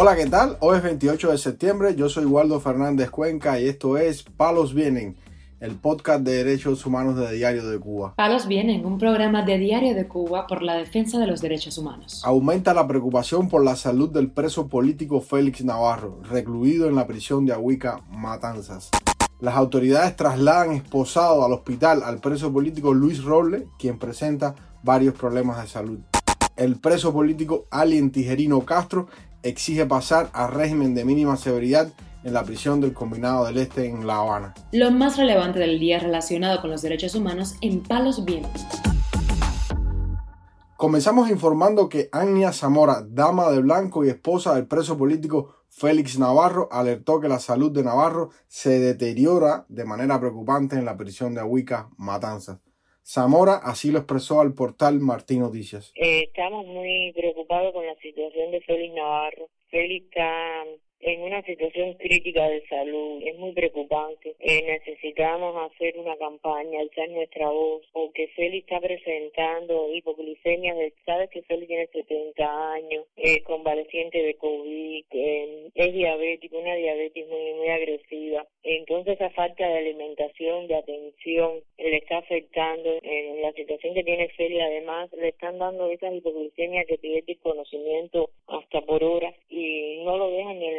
Hola, ¿qué tal? Hoy es 28 de septiembre, yo soy Waldo Fernández Cuenca y esto es Palos Vienen, el podcast de derechos humanos de Diario de Cuba. Palos Vienen, un programa de Diario de Cuba por la defensa de los derechos humanos. Aumenta la preocupación por la salud del preso político Félix Navarro, recluido en la prisión de Ahuica, Matanzas. Las autoridades trasladan esposado al hospital al preso político Luis Roble, quien presenta varios problemas de salud. El preso político Alien Tijerino Castro exige pasar a régimen de mínima severidad en la prisión del Combinado del Este en La Habana. Lo más relevante del día relacionado con los derechos humanos en Palos Vientos. Comenzamos informando que Ania Zamora, dama de blanco y esposa del preso político Félix Navarro, alertó que la salud de Navarro se deteriora de manera preocupante en la prisión de Ahuica, Matanzas. Zamora así lo expresó al portal Martín Noticias. Eh, estamos muy preocupados con la situación de Félix Navarro. Félix está en una situación crítica de salud. Es muy preocupante. Eh, necesitamos hacer una campaña, alzar nuestra voz, porque Félix está presentando hipoglicemia. Sabes que Félix tiene 70 años, eh, convaleciente de COVID, eh, es diabético, una diabetes muy, muy agresiva. Entonces esa falta de alimentación, de atención, le está afectando en la situación que tiene Félix. Además, le están dando esas hipoglicemias que pierde conocimiento hasta por hora y no lo dejan en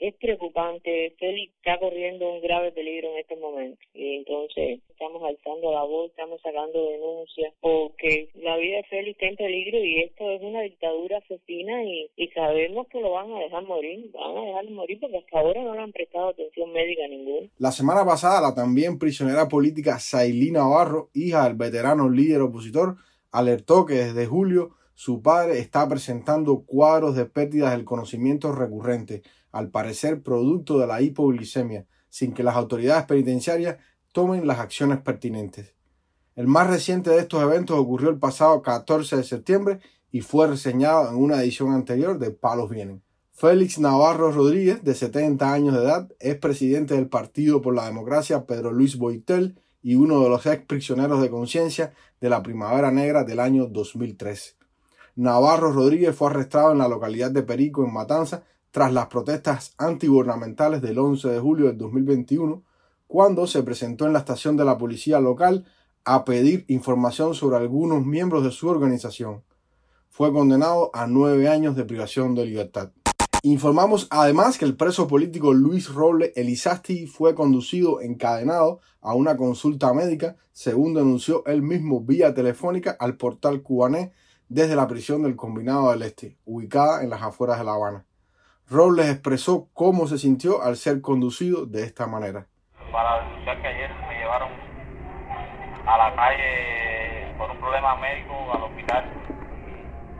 Es preocupante. Félix está corriendo un grave peligro en este momento. Y entonces estamos alzando la voz, estamos sacando denuncias, porque la vida de Félix está en peligro y esto es una dictadura asesina y, y sabemos que lo van a dejar morir. Van a dejar morir porque hasta ahora no le han prestado atención médica ninguna. La semana pasada, la también prisionera política Sailina Navarro, hija del veterano líder opositor, alertó que desde julio su padre está presentando cuadros de pérdidas del conocimiento recurrente, al parecer producto de la hipoglicemia, sin que las autoridades penitenciarias tomen las acciones pertinentes. El más reciente de estos eventos ocurrió el pasado 14 de septiembre y fue reseñado en una edición anterior de Palos Vienen. Félix Navarro Rodríguez, de 70 años de edad, es presidente del Partido por la Democracia Pedro Luis Boitel y uno de los ex prisioneros de conciencia de la Primavera Negra del año 2003. Navarro Rodríguez fue arrestado en la localidad de Perico, en Matanza, tras las protestas antigubernamentales del 11 de julio de 2021, cuando se presentó en la estación de la policía local a pedir información sobre algunos miembros de su organización. Fue condenado a nueve años de privación de libertad. Informamos además que el preso político Luis Roble Elizasti fue conducido encadenado a una consulta médica, según denunció él mismo vía telefónica al portal cubanés desde la prisión del Combinado del Este, ubicada en las afueras de La Habana. Robles expresó cómo se sintió al ser conducido de esta manera. Para denunciar que ayer me llevaron a la calle por un problema médico al hospital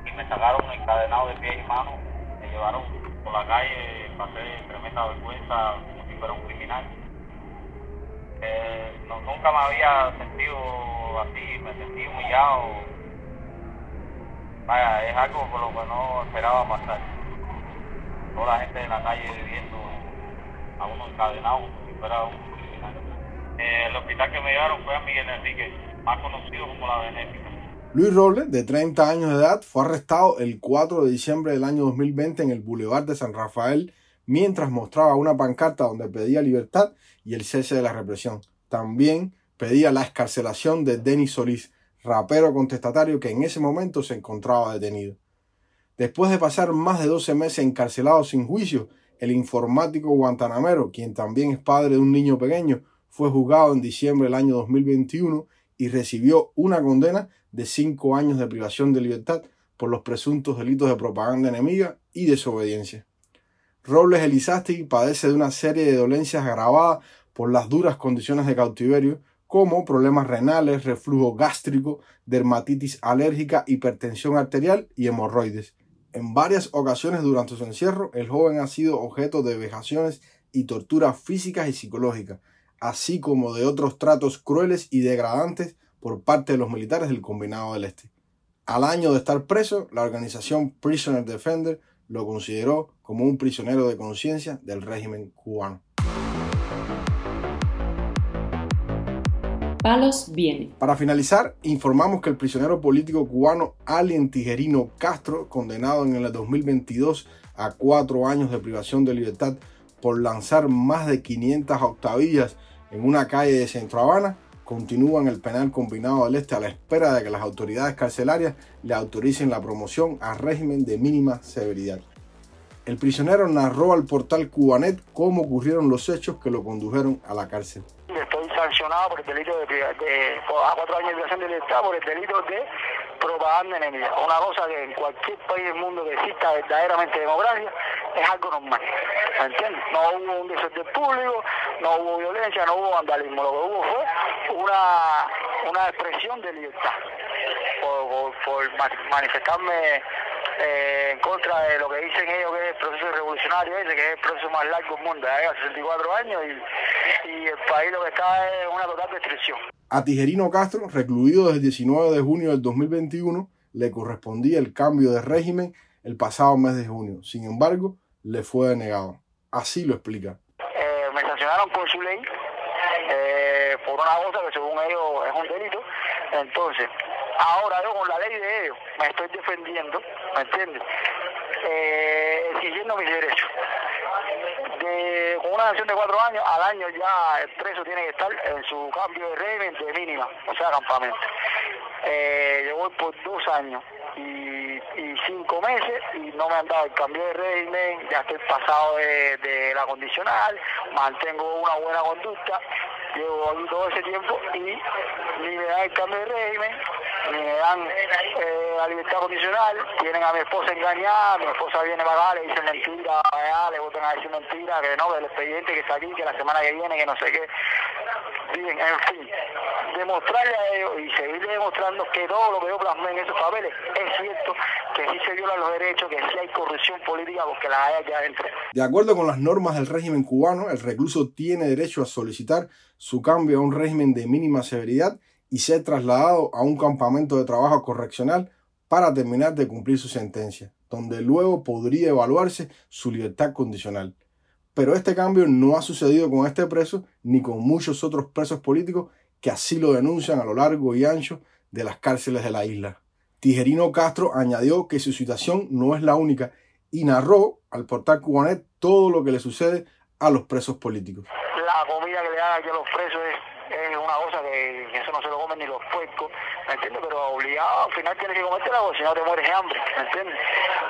y me sacaron encadenado de pies y manos, me llevaron por la calle, pasé tremenda vergüenza como si fuera un criminal. Eh, nunca me había sentido así, me sentí humillado vaya, es algo por lo que no esperaba pasar. Toda la gente de la calle viviendo a uno encadenado si fuera un criminal. Eh, el hospital que me llevaron fue a Miguel Enrique, más conocido como la Benéfica. Luis Robles, de 30 años de edad, fue arrestado el 4 de diciembre del año 2020 en el Boulevard de San Rafael mientras mostraba una pancarta donde pedía libertad y el cese de la represión. También pedía la escarcelación de Denis Solís, rapero contestatario que en ese momento se encontraba detenido. Después de pasar más de 12 meses encarcelado sin juicio, el informático guantanamero, quien también es padre de un niño pequeño, fue juzgado en diciembre del año 2021 y recibió una condena de cinco años de privación de libertad por los presuntos delitos de propaganda enemiga y desobediencia. Robles Elizasti padece de una serie de dolencias agravadas por las duras condiciones de cautiverio, como problemas renales, reflujo gástrico, dermatitis alérgica, hipertensión arterial y hemorroides. En varias ocasiones durante su encierro, el joven ha sido objeto de vejaciones y torturas físicas y psicológicas, así como de otros tratos crueles y degradantes por parte de los militares del Combinado del Este. Al año de estar preso, la organización Prisoner Defender lo consideró como un prisionero de conciencia del régimen cubano. Palos Viene. Para finalizar, informamos que el prisionero político cubano Alien Tijerino Castro, condenado en el 2022 a cuatro años de privación de libertad por lanzar más de 500 octavillas en una calle de Centro Habana, continúa en el penal combinado del Este a la espera de que las autoridades carcelarias le autoricen la promoción a régimen de mínima severidad. El prisionero narró al portal Cubanet cómo ocurrieron los hechos que lo condujeron a la cárcel. Por el delito de, de, a cuatro años de privación de libertad por el delito de propaganda enemiga. Una cosa que en cualquier país del mundo que exista verdaderamente democracia es algo normal. ¿Me entiendes? No hubo un desorden público, no hubo violencia, no hubo vandalismo. Lo que hubo fue una, una expresión de libertad por, por, manifestarme eh, en contra de lo que dicen ellos que es el proceso revolucionario ese, que es el proceso más largo del mundo, ya 64 años y, y el país lo que está es una total destrucción. A Tijerino Castro, recluido desde el 19 de junio del 2021, le correspondía el cambio de régimen el pasado mes de junio. Sin embargo, le fue denegado. Así lo explica. Eh, me sancionaron por su ley, eh, por una cosa que según ellos es un delito. Entonces, ahora yo con la ley de ellos me estoy defendiendo, ¿me entiendes? Eh, exigiendo mis derechos. De, con una sanción de cuatro años, al año ya el preso tiene que estar en su cambio de régimen de mínima, o sea, campamento. Eh, yo voy por dos años y, y, cinco meses y no me han dado el cambio de régimen, ya estoy pasado de, la condicional, mantengo una buena conducta, llevo aquí todo ese tiempo y ni me dan el cambio de régimen, me dan eh, la libertad condicional, tienen a mi esposa engañada, mi esposa viene para acá, le dicen mentira, allá, le votan a decir mentira, que no, que el expediente que está aquí, que la semana que viene, que no sé qué. Bien, en fin, demostrarle a ellos y seguirle demostrando que todo lo que yo plasmé en esos papeles es cierto, que sí se violan los derechos, que sí hay corrupción política porque la hay aquí adentro. De acuerdo con las normas del régimen cubano, el recluso tiene derecho a solicitar su cambio a un régimen de mínima severidad y ser trasladado a un campamento de trabajo correccional para terminar de cumplir su sentencia, donde luego podría evaluarse su libertad condicional. Pero este cambio no ha sucedido con este preso ni con muchos otros presos políticos que así lo denuncian a lo largo y ancho de las cárceles de la isla. Tijerino Castro añadió que su situación no es la única y narró al portal Cubanet todo lo que le sucede a los presos políticos. La comida que le dan a los presos es, es una cosa que, eso no se lo comen ni los puercos, ¿me entiendes? Pero obligado al final tienes que comértela porque si no te mueres de hambre, ¿me entiendes?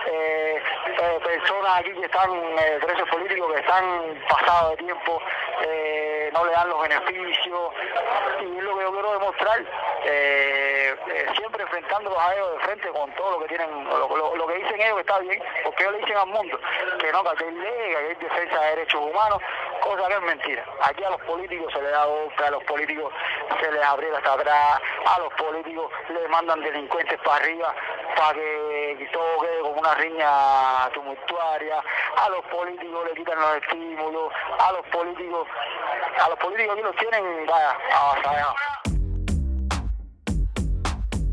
Eh, eh, personas aquí que están, eh, presos políticos que están pasados de tiempo, eh, no le dan los beneficios y es lo que yo quiero demostrar eh, siempre enfrentándolos a ellos de frente con todo lo que tienen lo, lo, lo, que dicen ellos que está bien porque ellos le dicen al mundo que no que hay ley que hay defensa de derechos humanos cosa que es mentira. Aquí a los políticos se les da boca a los políticos se les abriera hasta atrás a los políticos les mandan delincuentes para arriba para que todo quede como una riña tumultuaria a los políticos le quitan los estímulos a los políticos a los políticos aquí los tienen vaya avasallados.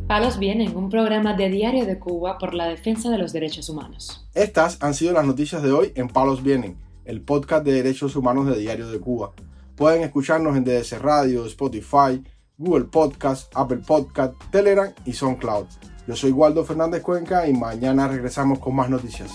Palos Vienen, un programa de Diario de Cuba por la defensa de los derechos humanos. Estas han sido las noticias de hoy en Palos Vienen, el podcast de derechos humanos de Diario de Cuba. Pueden escucharnos en DDC Radio, Spotify, Google Podcast, Apple Podcast, Telegram y SoundCloud. Yo soy Waldo Fernández Cuenca y mañana regresamos con más noticias.